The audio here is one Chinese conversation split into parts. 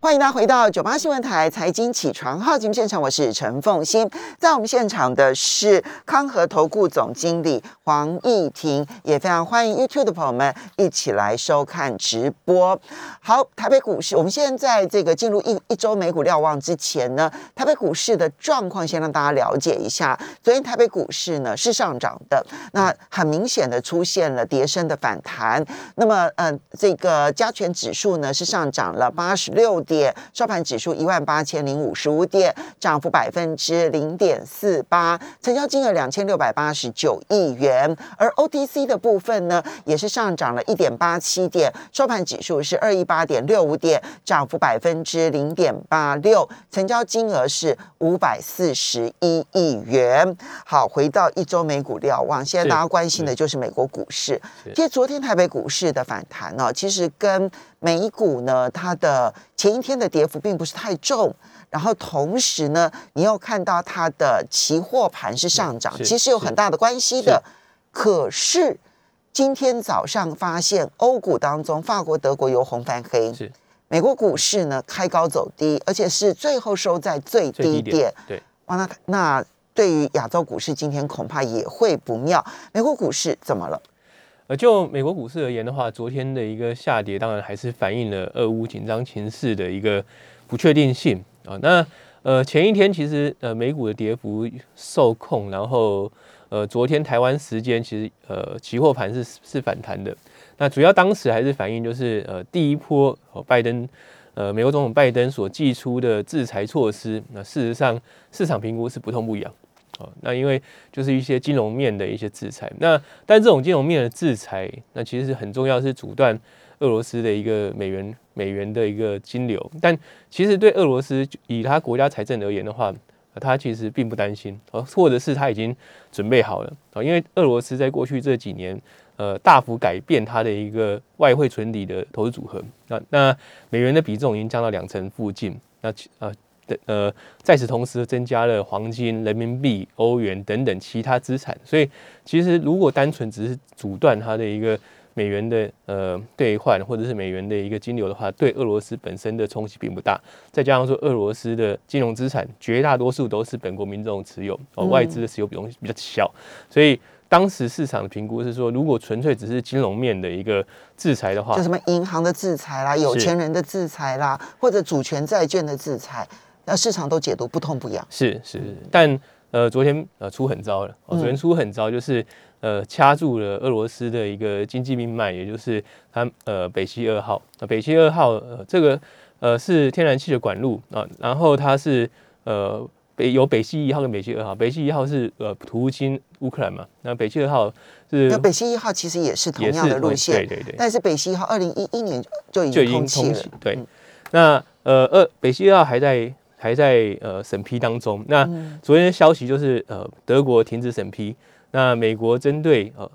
欢迎大家回到九八新闻台财经起床号节目现场，我是陈凤欣，在我们现场的是康和投顾总经理黄义婷，也非常欢迎 YouTube 的朋友们一起来收看直播。好，台北股市，我们现在这个进入一一周美股瞭望之前呢，台北股市的状况先让大家了解一下。昨天台北股市呢是上涨的，那很明显的出现了跌升的反弹。那么，嗯，这个加权指数呢是上涨了八十六。点收盘指数一万八千零五十五点，涨幅百分之零点四八，成交金额两千六百八十九亿元。而 OTC 的部分呢，也是上涨了一点八七点，收盘指数是二一八点六五点，涨幅百分之零点八六，成交金额是五百四十一亿元。好，回到一周美股瞭望，现在大家关心的就是美国股市。其实昨天台北股市的反弹呢，其实跟美股呢，它的前一天的跌幅并不是太重，然后同时呢，你又看到它的期货盘是上涨，其实有很大的关系的。可是今天早上发现欧股当中，法国、德国由红翻黑，是美国股市呢开高走低，而且是最后收在最低点。对，哇，那那对于亚洲股市今天恐怕也会不妙。美国股市怎么了？呃，就美国股市而言的话，昨天的一个下跌，当然还是反映了俄乌紧张情势的一个不确定性啊。那呃，前一天其实呃美股的跌幅受控，然后呃昨天台湾时间其实呃期货盘是是反弹的。那主要当时还是反映就是呃第一波拜登呃美国总统拜登所寄出的制裁措施，那事实上市场评估是不痛不痒。哦，那因为就是一些金融面的一些制裁，那但这种金融面的制裁，那其实很重要，是阻断俄罗斯的一个美元美元的一个金流。但其实对俄罗斯以他国家财政而言的话，他其实并不担心，哦，或者是他已经准备好了啊，因为俄罗斯在过去这几年，呃，大幅改变它的一个外汇存底的投资组合，那那美元的比重已经降到两成附近，那呃。的呃，在此同时增加了黄金、人民币、欧元等等其他资产，所以其实如果单纯只是阻断它的一个美元的呃兑换或者是美元的一个金流的话，对俄罗斯本身的冲击并不大。再加上说，俄罗斯的金融资产绝大多数都是本国民众持有，哦，外资的持有比重比较小，所以当时市场的评估是说，如果纯粹只是金融面的一个制裁的话，就什么银行的制裁啦、有钱人的制裁啦，或者主权债券的制裁。那市场都解读不痛不痒，是是，但呃，昨天呃出很糟了，昨天出很糟，就是呃掐住了俄罗斯的一个经济命脉，也就是它呃北溪二号，那北溪二号呃这个呃是天然气的管路啊，然后它是呃北有北溪一号跟北溪二号，北溪一号是呃途经乌克兰嘛，那北溪二号是，那北溪一号其实也是同样的路线，对对对，但是北溪一号二零一一年就已经通气了，对，那呃二北溪二号还在。还在呃审批当中。那昨天的消息就是呃德国停止审批，那美国针对呃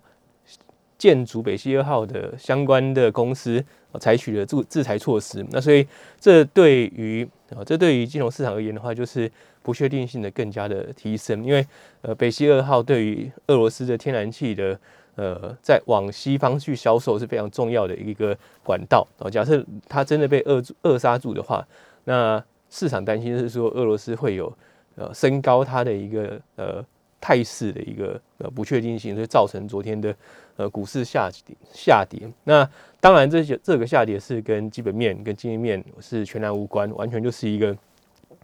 建筑北溪二号的相关的公司采取了制制裁措施。那所以这对于啊这对于金融市场而言的话，就是不确定性的更加的提升。因为呃北溪二号对于俄罗斯的天然气的呃在往西方去销售是非常重要的一个管道。哦，假设它真的被扼扼杀住的话，那市场担心是说俄罗斯会有呃升高它的一个呃态势的一个呃不确定性，所以造成昨天的呃股市下跌下跌。那当然这些这个下跌是跟基本面跟经济面是全然无关，完全就是一个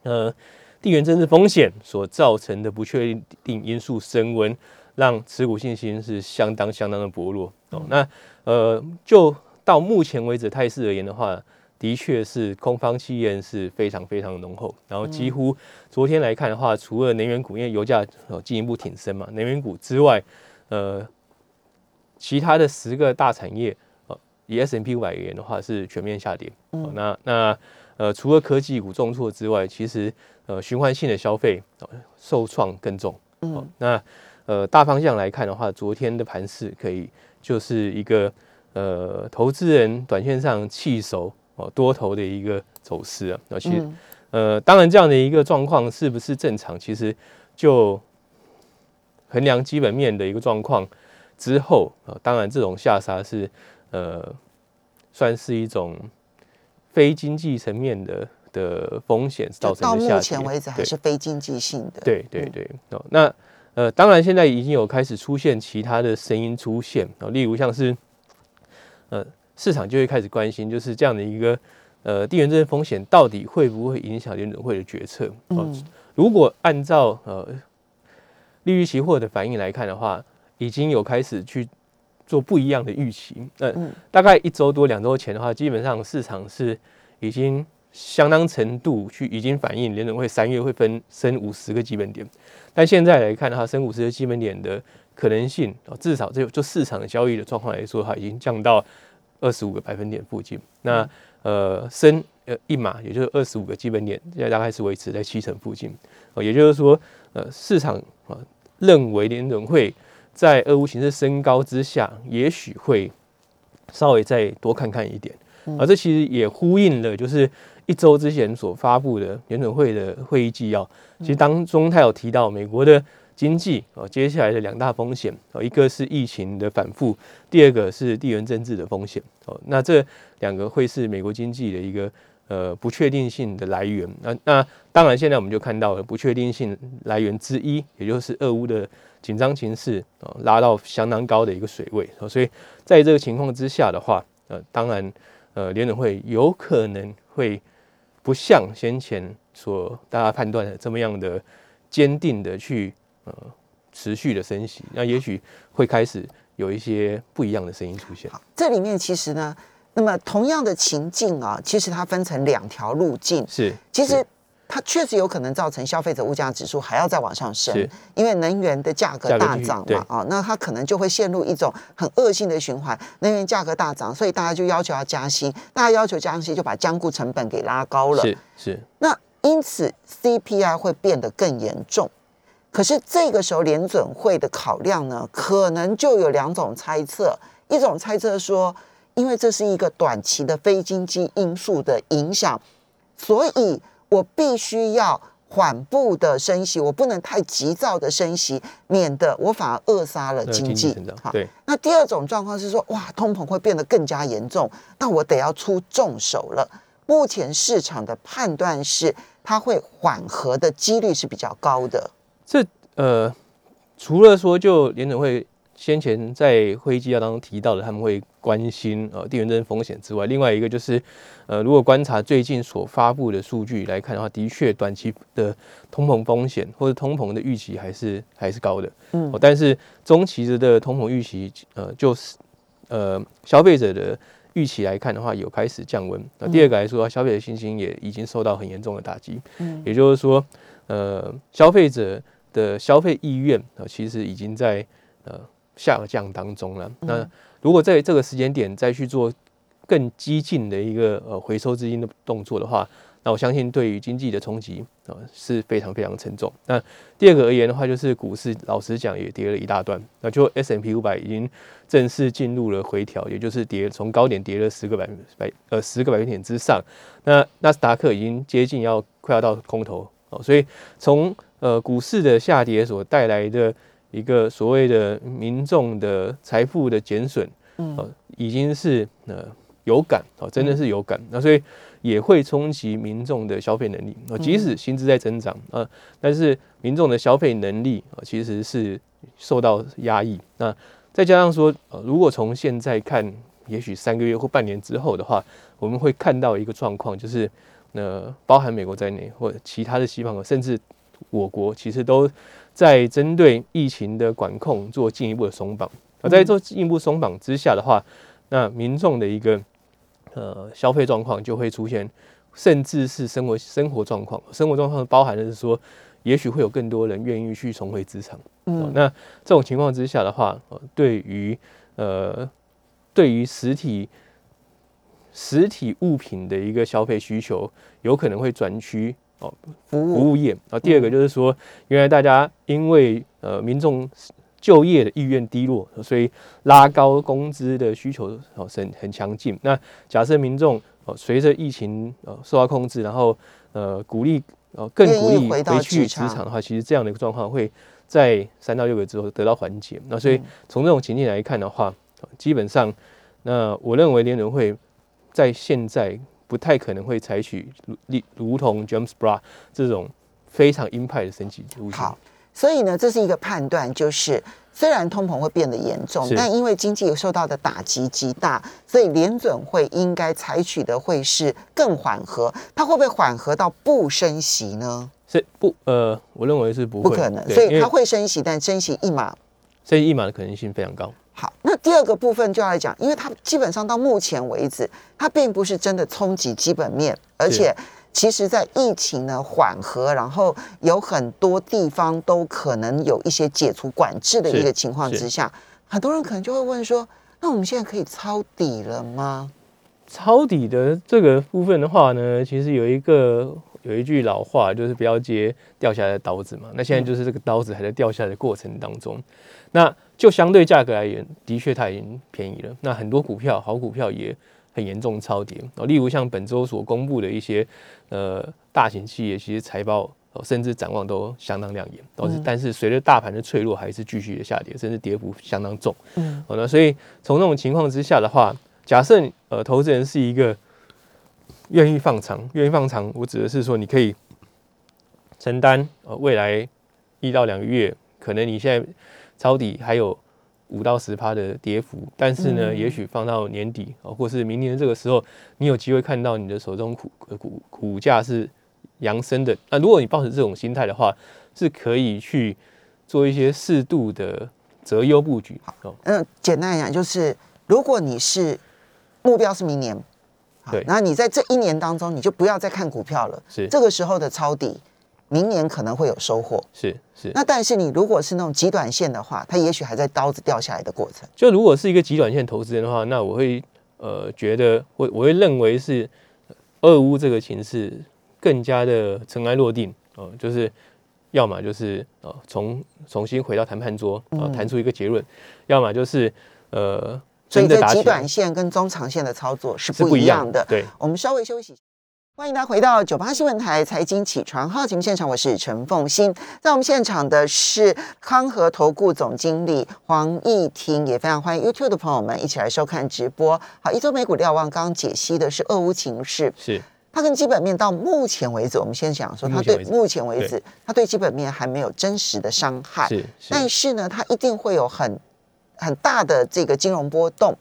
呃地缘政治风险所造成的不确定因素升温，让持股信心是相当相当的薄弱哦。那呃就到目前为止态势而言的话。的确是空方气焰是非常非常的浓厚，然后几乎昨天来看的话，除了能源股，因为油价进一步挺升嘛，能源股之外，呃，其他的十个大产业，呃，以 S M P 五百而言的话是全面下跌。嗯，那那呃，除了科技股重挫之外，其实呃，循环性的消费受创更重。嗯，那呃，大方向来看的话，昨天的盘势可以就是一个呃，投资人短线上弃守。哦，多头的一个走势啊，而且，呃，当然这样的一个状况是不是正常？其实就衡量基本面的一个状况之后啊，当然这种下杀是呃，算是一种非经济层面的的风险造成的下跌。目前为止还是非经济性的。对对对，哦，那呃，当然现在已经有开始出现其他的声音出现哦，例如像是呃，市场就会开始关心，就是这样的一个呃地缘政治风险到底会不会影响联准会的决策？哦，嗯如果按照呃利率期货的反应来看的话，已经有开始去做不一样的预期。那、嗯大概一周多两周前的话，基本上市场是已经相当程度去已经反映联准会三月会分升五十个基本点，但现在来看的话，升五十个基本点的可能性，哦，至少就就市场交易的状况来说，它已经降到二十五个百分点附近。那呃升呃一码，也就是二十五个基本点，现在大概是维持在七成附近。哦，也就是说，呃，市场啊认为联准会在俄乌形势升高之下，也许会稍微再多看看一点。而这其实也呼应了，就是一周之前所发布的联准会的会议纪要。其实当中他有提到美国的经济哦，接下来的两大风险哦，一个是疫情的反复，第二个是地缘政治的风险哦。那这两个会是美国经济的一个呃不确定性的来源。那那当然，现在我们就看到了不确定性来源之一，也就是俄乌的紧张情势哦，拉到相当高的一个水位哦。所以在这个情况之下的话，呃，当然呃，联准会有可能会不像先前所大家判断的这么样的坚定的去呃持续的升息，那也许会开始有一些不一样的声音出现。这里面其实呢，那么同样的情境啊，其实它分成两条路径。是，其实它确实有可能造成消费者物价指数还要再往上升，因为能源的价格大涨嘛，啊，那它可能就会陷入一种很恶性的循环。能源价格大涨，所以大家就要求要加息，大家要求加息就把僵固成本给拉高了。是是那因此 CPI 会变得更严重。可是这个时候联准会的考量呢，可能就有两种猜测。一种猜测说，因为这是一个短期的非经济因素的影响，所以我必须要缓步的升息，我不能太急躁的升息，免得我反而扼杀了经济经济成长。好对那第二种状况是说，哇，通膨会变得更加严重，那我得要出重手了。目前市场的判断是，它会缓和的几率是比较高的。这呃，除了说就联准会先前在会议纪要当中提到的，他们会关心呃地缘政治风险之外，另外一个就是呃，如果观察最近所发布的数据来看的话，的确短期的通膨风险或者通膨的预期还是还是高的，嗯哦，但是中期的通膨预期呃就是呃消费者的。预期来看的话，有开始降温。那第二个来说，消费者信心也已经受到很严重的打击。嗯也就是说，呃，消费者的消费意愿呃，其实已经在呃下降当中了。那如果在这个时间点再去做更激进的一个呃回收资金的动作的话，那我相信对于经济的冲击啊、呃、是非常非常沉重。那第二个而言的话，就是股市老实讲也跌了一大段，那就 S M P 五百已经正式进入了回调，也就是跌从高点跌了十个百分百呃十个百分点之上。那纳斯达克已经接近要快要到空头哦，所以从呃股市的下跌所带来的一个所谓的民众的财富的减损，嗯呃，已经是呃有感哦，真的是有感。那所以也会冲击民众的消费能力啊、呃即使薪资在增长啊、呃，但是民众的消费能力啊、呃其实是受到压抑。那再加上说，呃，如果从现在看，也许三个月或半年之后的话，我们会看到一个状况，就是呃，包含美国在内或者其他的西方国，甚至我国，其实都在针对疫情的管控做进一步的松绑。而在做进一步松绑之下的话，那民众的一个呃消费状况就会出现，甚至是生活生活状况，生活状况包含的是说，也许会有更多人愿意去重回职场。哦嗯，那这种情况之下的话，呃对于呃对于实体实体物品的一个消费需求，有可能会转趋哦服务业。啊第二个就是说，原来大家因为呃民众就业的意愿低落，所以拉高工资的需求哦是很很强劲。那假设民众哦随着疫情呃受到控制，然后呃鼓励呃更鼓励回去职场的话，其实这样的一个状况会在三到六个月之后得到缓解。那所以嗯从这种情境来看的话，呃基本上那我认为联准会在现在不太可能会采取如例如同 James b r a 这种非常鹰派的升级路线。好，所以呢，这是一个判断，就是虽然通膨会变得严重，但因为经济受到的打击极大，所以联准会应该采取的会是更缓和。它会不会缓和到不升息呢？是不呃，我认为是不会，不可能，所以它会升息，但升息一码升息一码的可能性非常高。好，那第二个部分就要来讲，因为它基本上到目前为止，它并不是真的冲击基本面，而且其实在疫情呢缓和，然后有很多地方都可能有一些解除管制的一个情况之下，很多人可能就会问说，那我们现在可以抄底了吗？抄底的这个部分的话呢，其实有一个有一句老话，就是不要接掉下来的刀子嘛。那现在就是这个刀子还在掉下来的过程当中，那就相对价格而言，的确它已经便宜了。那很多股票，好股票也很严重超跌哦。例如像本周所公布的一些呃大型企业，其实财报。哦，甚至展望都相当亮眼，但是随着大盘的脆弱，还是继续的下跌，甚至跌幅相当重。嗯，哦，那所以从那种情况之下的话，假设呃投资人是一个愿意放长，愿意放长，我指的是说你可以承担呃未来一到两个月，可能你现在抄底还有五到十趴的跌幅，但是呢，嗯也许放到年底哦，或是明年这个时候，你有机会看到你的手中股呃股股价是扬升的。那如果你抱持这种心态的话，是可以去做一些适度的择优布局哦。嗯，简单来讲就是，如果你是目标是明年，好对那你在这一年当中，你就不要再看股票了，是这个时候的抄底，明年可能会有收获。是是，那但是你如果是那种极短线的话，它也许还在刀子掉下来的过程。就如果是一个极短线投资人的话，那我会呃觉得我我会认为是俄乌这个情势更加的尘埃落定哦、呃就是要么就是呃重重新回到谈判桌啊、谈出一个结论，要么就是呃所以这极短线跟中长线的操作是不一一样的。对，我们稍微休息。欢迎大家回到九八新闻台财经起床号节目现场，我是陈凤欣。在我们现场的是康和投顾总经理黄义婷，也非常欢迎 YouTube 的朋友们一起来收看直播。好，一周美股瞭望刚刚解析的是俄乌情势，是它跟基本面到目前为止，我们先讲说，它对目前为止它对基本面还没有真实的伤害。是但是是呢，它一定会有很很大的这个金融波动。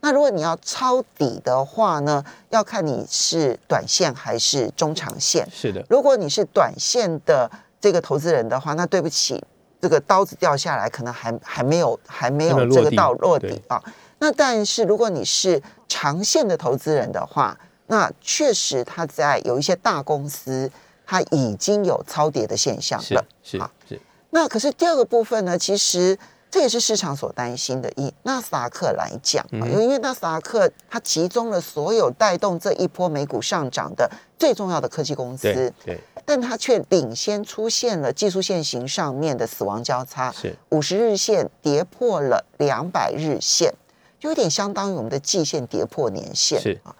那如果你要抄底的话呢，要看你是短线还是中长线。是的，如果你是短线的这个投资人的话，那对不起，这个刀子掉下来，可能还还没有还没有这个到落底啊。那但是如果你是长线的投资人的话，那确实他在有一些大公司，它已经有超跌的现象了。是好是那可是第二个部分呢，其实这也是市场所担心的。以纳斯达克来讲啊，嗯因为纳斯达克它集中了所有带动这一波美股上涨的最重要的科技公司对，对但它却领先出现了技术线型上面的死亡交叉，是五十日线跌破了两百日线，就有点相当于我们的季线跌破年线是啊。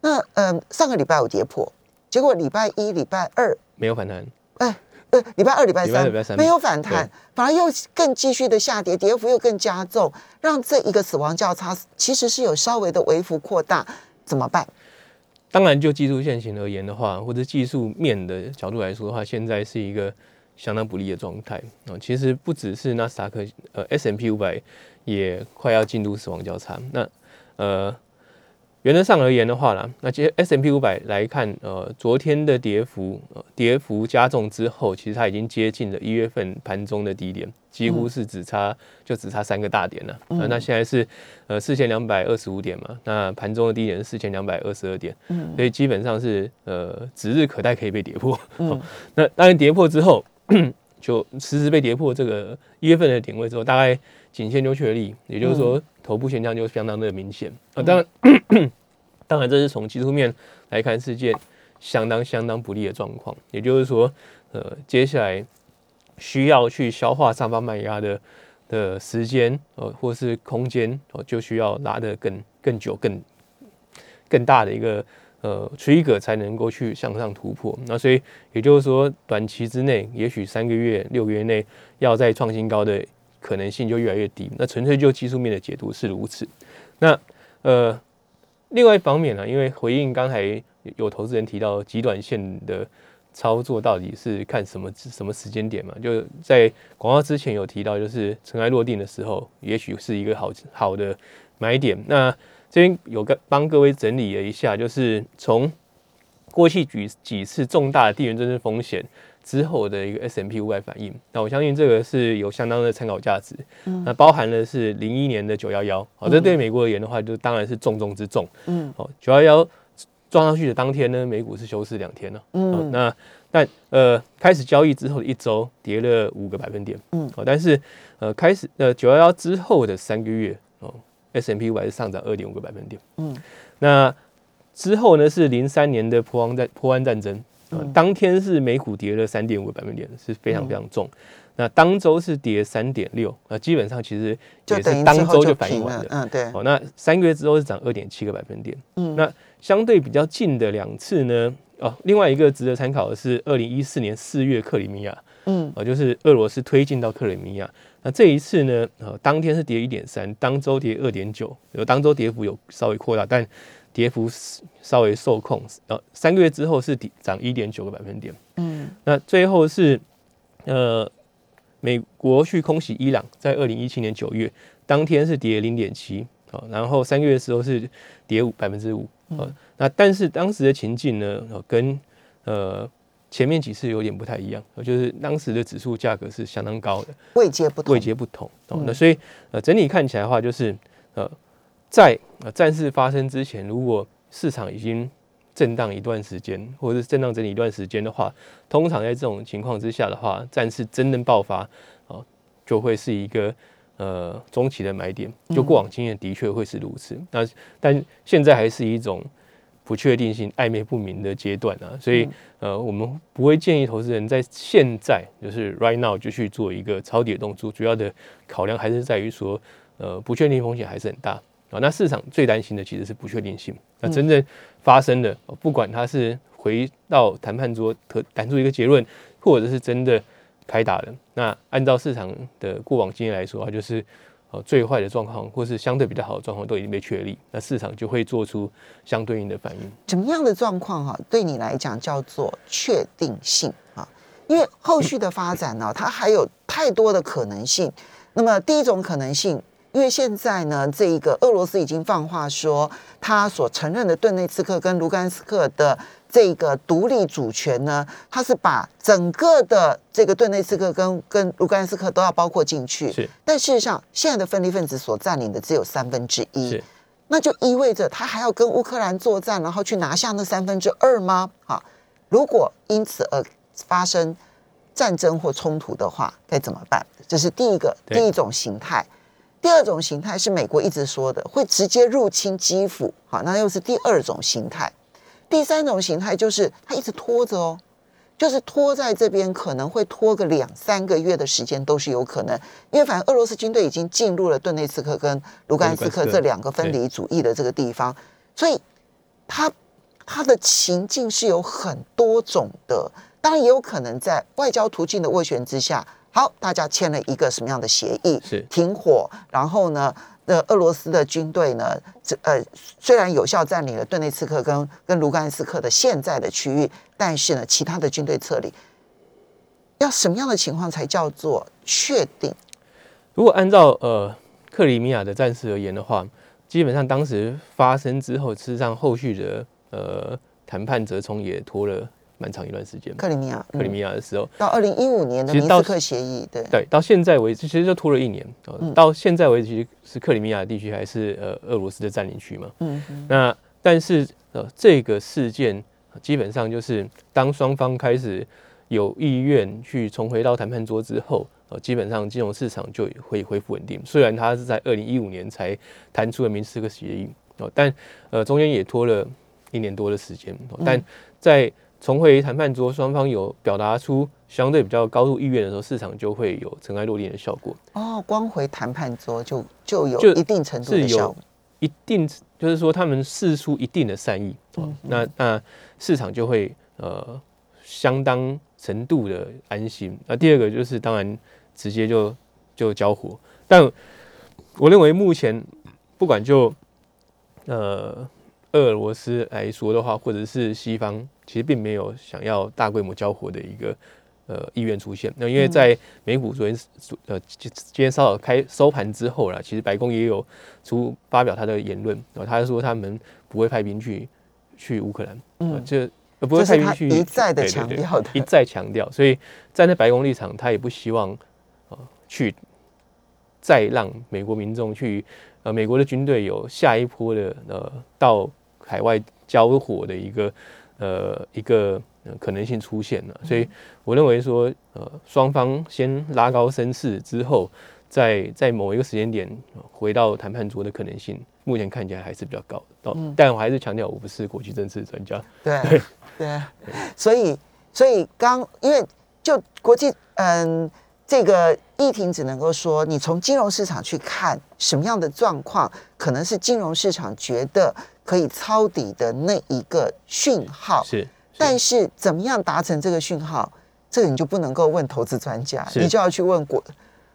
那嗯、上个礼拜有跌破，结果礼拜一、礼拜二没有反弹，哎，呃，礼拜二、礼拜三礼拜拜三没有反弹，反而又更继续的下跌，跌幅又更加重，让这一个死亡交叉其实是有稍微的微幅扩大，怎么办？当然，就技术线型而言的话，或者技术面的角度来说的话，现在是一个相当不利的状态啊、其实不只是纳斯达克，呃，S M P 五百也快要进入死亡交叉。那呃，原则上而言的话啦，那其实 S M P 五百来看，呃，昨天的跌幅，呃，跌幅加重之后，其实它已经接近了一月份盘中的低点，几乎是只差、就只差三个大点了。呃那现在是呃四千两百二十五点嘛，那盘中的低点是四千两百二十二点，嗯所以基本上是呃指日可待可以被跌破。嗯哦 那当然跌破之后，就实时被跌破这个一月份的点位之后，大概颈线就确立，也就是说头部现象就相当的明显。啊、当然，当然这是从技术面来看是件相当相当不利的状况，也就是说，呃，接下来需要去消化上方卖压的的时间，呃，或是空间，哦、就需要拉得更更久、更更大的一个呃 trigger 才能够去向上突破。那所以也就是说，短期之内，也许三个月、六个月内要再创新高的可能性就越来越低。那纯粹就技术面的解读是如此。那呃，另外一方面呢，因为回应刚才有投资人提到极短线的操作到底是看什么什么时间点嘛？就在广告之前有提到，就是尘埃落定的时候，也许是一个好好的买点。那这边有个帮各位整理了一下，就是从过去几几次重大的地缘政治风险。之后的一个 S M P 五百反应，那我相信这个是有相当的参考价值。那包含的是零一年的九幺幺，好，这对美国而言的话，就当然是重中之重。嗯，好，九幺幺撞上去的当天呢，美股是休市两天了。嗯，那但呃，开始交易之后的一周跌了五个百分点。嗯，好，但是呃，开始呃九幺幺之后的三个月哦，S M P 五百是上涨二点五个百分点。嗯，那之后呢是零三年的波湾战波湾战争。当天是美股跌了三点五个百分点，是非常非常重。那当周是跌三点六，那基本上其实也是当周就反应完了。嗯，对。哦，那三个月之后是涨二点七个百分点。嗯，那相对比较近的两次呢？哦，另外一个值得参考的是二零一四年四月克里米亚。嗯，哦，就是俄罗斯推进到克里米亚。那这一次呢？呃，当天是跌一点三，当周跌二点九，有当周跌幅有稍微扩大，但。跌幅稍微受控，呃，三个月之后是涨一点九个百分点。嗯，那最后是呃，美国去空袭伊朗，在二零一七年九月当天是跌零点七，哦，然后三个月的时候是跌五百分之五，呃，那但是当时的情境呢，跟呃前面几次有点不太一样，就是当时的指数价格是相当高的，位阶不同，位阶不同，哦，那所以呃整体看起来的话，就是呃。在呃战事发生之前，如果市场已经震荡一段时间，或者是震荡整理一段时间的话，通常在这种情况之下的话，战事真正爆发啊，就会是一个呃中期的买点。就过往经验的确会是如此。那但现在还是一种不确定性、暧昧不明的阶段啊，所以呃，我们不会建议投资人在现在就是 right now 就去做一个抄底的动作。主要的考量还是在于说，呃，不确定风险还是很大。啊，那市场最担心的其实是不确定性。那真正发生的，不管它是回到谈判桌可谈出一个结论，或者是真的开打了，那按照市场的过往经验来说，它就是呃最坏的状况，或是相对比较好的状况都已经被确立，那市场就会做出相对应的反应。怎么样的状况哈，对你来讲叫做确定性啊？因为后续的发展呢，它还有太多的可能性。那么第一种可能性。因为现在呢，这一个俄罗斯已经放话说，他所承认的顿内茨克跟卢甘斯克的这个独立主权呢，它是把整个的这个顿内茨克跟跟卢甘斯克都要包括进去。是，但事实上，现在的分离分子所占领的只有三分之一，那就意味着他还要跟乌克兰作战，然后去拿下那三分之二吗？好，如果因此而发生战争或冲突的话，该怎么办？这是第一个第一种形态。第二种形态是美国一直说的，会直接入侵基辅，好，那又是第二种形态。第三种形态就是他一直拖着哦，就是拖在这边，可能会拖个两三个月的时间都是有可能，因为反正俄罗斯军队已经进入了顿内茨克跟卢甘斯克这两个分离主义的这个地方，所以他他的情境是有很多种的，当然也有可能在外交途径的斡旋之下。好，大家签了一个什么样的协议？是停火，然后呢，那俄罗斯的军队呢，这呃虽然有效占领了顿内茨克跟跟卢甘斯克的现在的区域，但是呢，其他的军队撤离，要什么样的情况才叫做确定？如果按照呃克里米亚的战事而言的话，基本上当时发生之后，事实上后续的呃谈判折冲也拖了。蛮长一段时间，克里米亚，克里米亚的时候，到二零一五年的明斯克协议，对对，到现在为止，其实就拖了一年。到现在为止，其实是克里米亚地区还是呃俄罗斯的占领区嘛。嗯，那但是呃这个事件基本上就是当双方开始有意愿去重回到谈判桌之后，呃基本上金融市场就会恢复稳定。虽然它是在二零一五年才谈出了明斯克协议哦，但呃中间也拖了一年多的时间。但在重回谈判桌，双方有表达出相对比较高度意愿的时候，市场就会有尘埃落定的效果。哦，光回谈判桌就就有一定程度的效果，一定就是说他们示出一定的善意，那那市场就会呃相当程度的安心。那第二个就是当然直接就就交火，但我认为目前不管就呃。俄罗斯来说的话，或者是西方，其实并没有想要大规模交火的一个呃意愿出现。那因为在美股昨天呃今天稍早开收盘之后啦，其实白宫也有出发表他的言论啊，他说他们不会派兵去去乌克兰，嗯，就不会派兵去一再的强调的，一再强调。所以站在白宫立场，他也不希望呃去再让美国民众去呃美国的军队有下一波的呃到。海外交火的一个呃一个可能性出现了，所以我认为说呃双方先拉高声势之后，在在某一个时间点回到谈判桌的可能性，目前看起来还是比较高的。但我还是强调我不是国际政治专家。对 对，所以所以刚因为就国际嗯这个议庭只能够说，你从金融市场去看什么样的状况，可能是金融市场觉得。可以抄底的那一个讯号是，但是怎么样达成这个讯号，这个你就不能够问投资专家，你就要去问国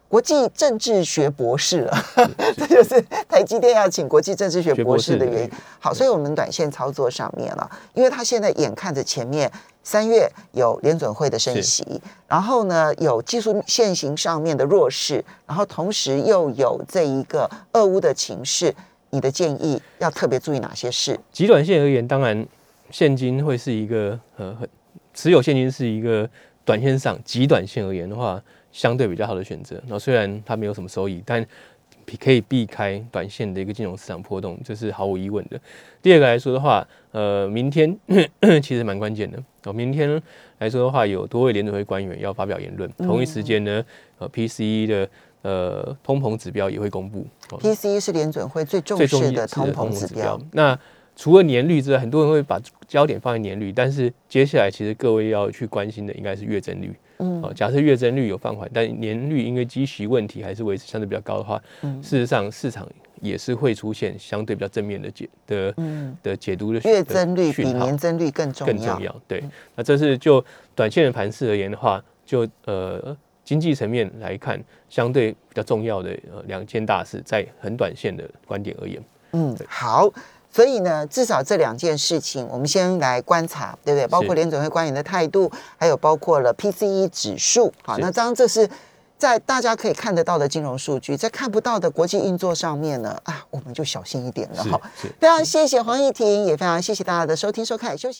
国际政治学博士了。这就是台积电要请国际政治学博士的原因。好，所以我们短线操作上面了，因为他现在眼看着前面三月有联准会的升息，然后呢有技术线型上面的弱势，然后同时又有这一个俄乌的情势。你的建议要特别注意哪些事？极短线而言，当然现金会是一个呃，持有现金是一个短线上极短线而言的话，相对比较好的选择。那虽然它没有什么收益，但可以避开短线的一个金融市场波动，这是毫无疑问的。第二个来说的话，呃，明天其实蛮关键的。哦，明天来说的话，有多位联储会官员要发表言论，同一时间呢，呃，PCE 的。呃，通膨指标也会公布。PCE 是联准会最重视的通膨指标。那除了年率之外，很多人会把焦点放在年率，但是接下来其实各位要去关心的应该是月增率。嗯，哦，假设月增率有放缓，但年率因为积息问题还是维持相对比较高的话，事实上市场也是会出现相对比较正面的解的的解读的。月增率比年增率更重要。更重要，对。那这是就短线的盘势而言的话，就呃。经济层面来看，相对比较重要的呃两件大事，在很短线的观点而言，嗯，好，所以呢，至少这两件事情，我们先来观察，对不对？包括联准会官员的态度，还有包括了 PCE 指数，好，那当然这是在大家可以看得到的金融数据，在看不到的国际运作上面呢，啊，我们就小心一点了哈。非常谢谢黄义婷，也非常谢谢大家的收听收看，休息。